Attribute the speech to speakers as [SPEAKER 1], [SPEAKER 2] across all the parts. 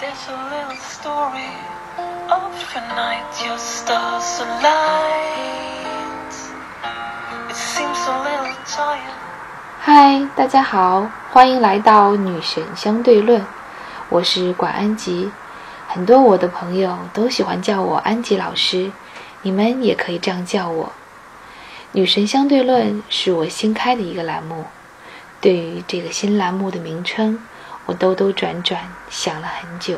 [SPEAKER 1] There's a little story of a night your stars aligned. It seems a little tired.
[SPEAKER 2] 嗨，大家好，欢迎来到女神相对论，我是管安吉。很多我的朋友都喜欢叫我安吉老师，你们也可以这样叫我。女神相对论是我新开的一个栏目，对于这个新栏目的名称。我兜兜转转想了很久，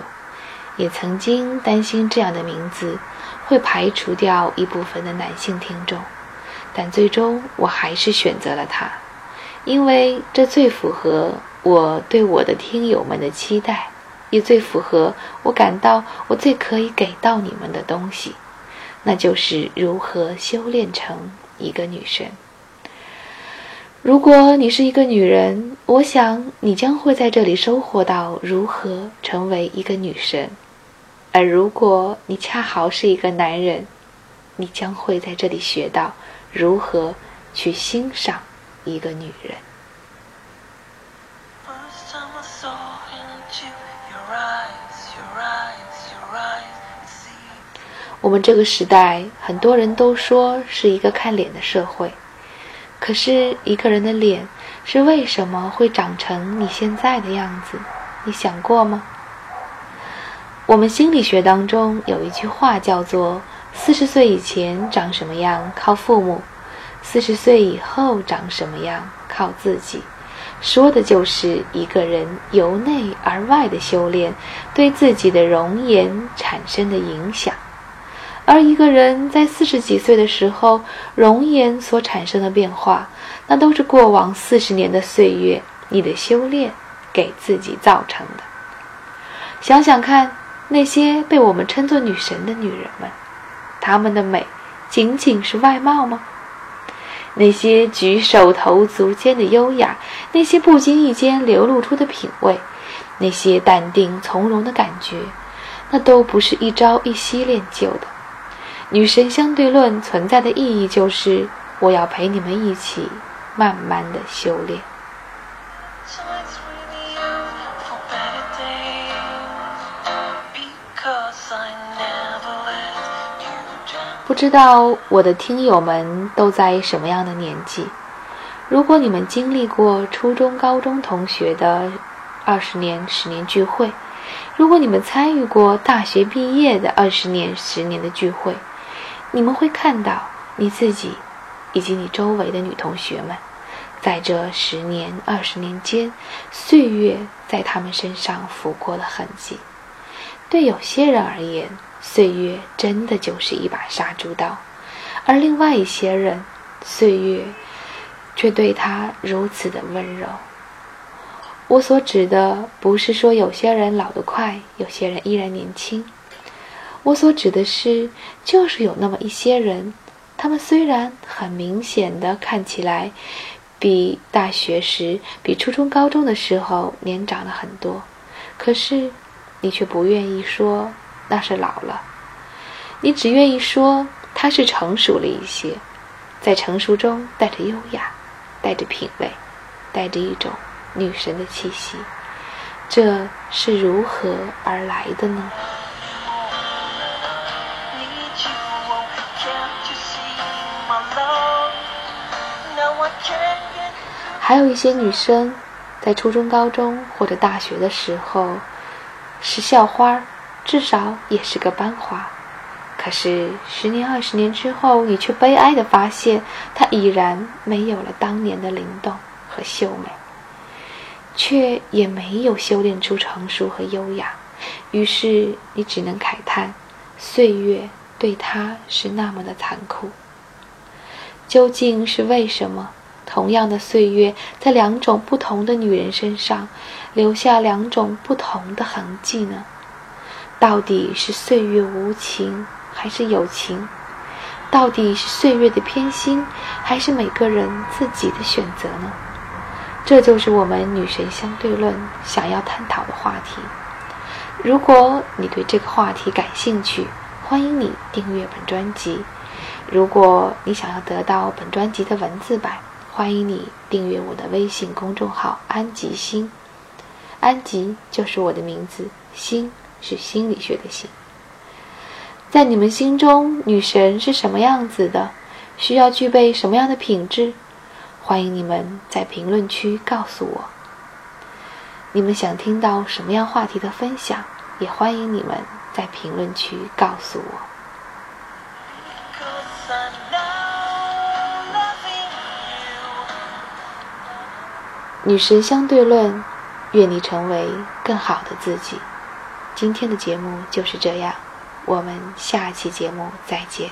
[SPEAKER 2] 也曾经担心这样的名字会排除掉一部分的男性听众，但最终我还是选择了它，因为这最符合我对我的听友们的期待，也最符合我感到我最可以给到你们的东西，那就是如何修炼成一个女神。如果你是一个女人，我想你将会在这里收获到如何成为一个女神；而如果你恰好是一个男人，你将会在这里学到如何去欣赏一个女人。我们这个时代，很多人都说是一个看脸的社会，可是一个人的脸是为什么会长成你现在的样子？你想过吗？我们心理学当中有一句话叫做“四十岁以前长什么样靠父母，四十岁以后长什么样靠自己”，说的就是一个人由内而外的修炼对自己的容颜产生的影响。而一个人在四十几岁的时候，容颜所产生的变化，那都是过往四十年的岁月，你的修炼给自己造成的。想想看，那些被我们称作女神的女人们，她们的美仅仅是外貌吗？那些举手投足间的优雅，那些不经意间流露出的品味，那些淡定从容的感觉，那都不是一朝一夕练就的。女神相对论存在的意义就是，我要陪你们一起慢慢的修炼。不知道我的听友们都在什么样的年纪？如果你们经历过初中、高中同学的二十年、十年聚会，如果你们参与过大学毕业的二十年、十年的聚会，你们会看到你自己以及你周围的女同学们，在这十年、二十年间，岁月在他们身上拂过了痕迹。对有些人而言，岁月真的就是一把杀猪刀，而另外一些人，岁月却对他如此的温柔。我所指的不是说有些人老得快，有些人依然年轻。我所指的是，就是有那么一些人，他们虽然很明显的看起来比大学时、比初中、高中的时候年长了很多，可是你却不愿意说那是老了，你只愿意说他是成熟了一些，在成熟中带着优雅，带着品味，带着一种女神的气息。这是如何而来的呢？还有一些女生，在初中、高中或者大学的时候是校花，至少也是个班花。可是十年、二十年之后，你却悲哀地发现，她已然没有了当年的灵动和秀美，却也没有修炼出成熟和优雅。于是你只能慨叹，岁月对她是那么的残酷。究竟是为什么？同样的岁月，在两种不同的女人身上，留下两种不同的痕迹呢？到底是岁月无情，还是有情？到底是岁月的偏心，还是每个人自己的选择呢？这就是我们女神相对论想要探讨的话题。如果你对这个话题感兴趣，欢迎你订阅本专辑。如果你想要得到本专辑的文字版，欢迎你订阅我的微信公众号“安吉星”。安吉就是我的名字，星是心理学的心。在你们心中，女神是什么样子的？需要具备什么样的品质？欢迎你们在评论区告诉我。你们想听到什么样话题的分享？也欢迎你们在评论区告诉我。女神相对论，愿你成为更好的自己。今天的节目就是这样，我们下期节目再见。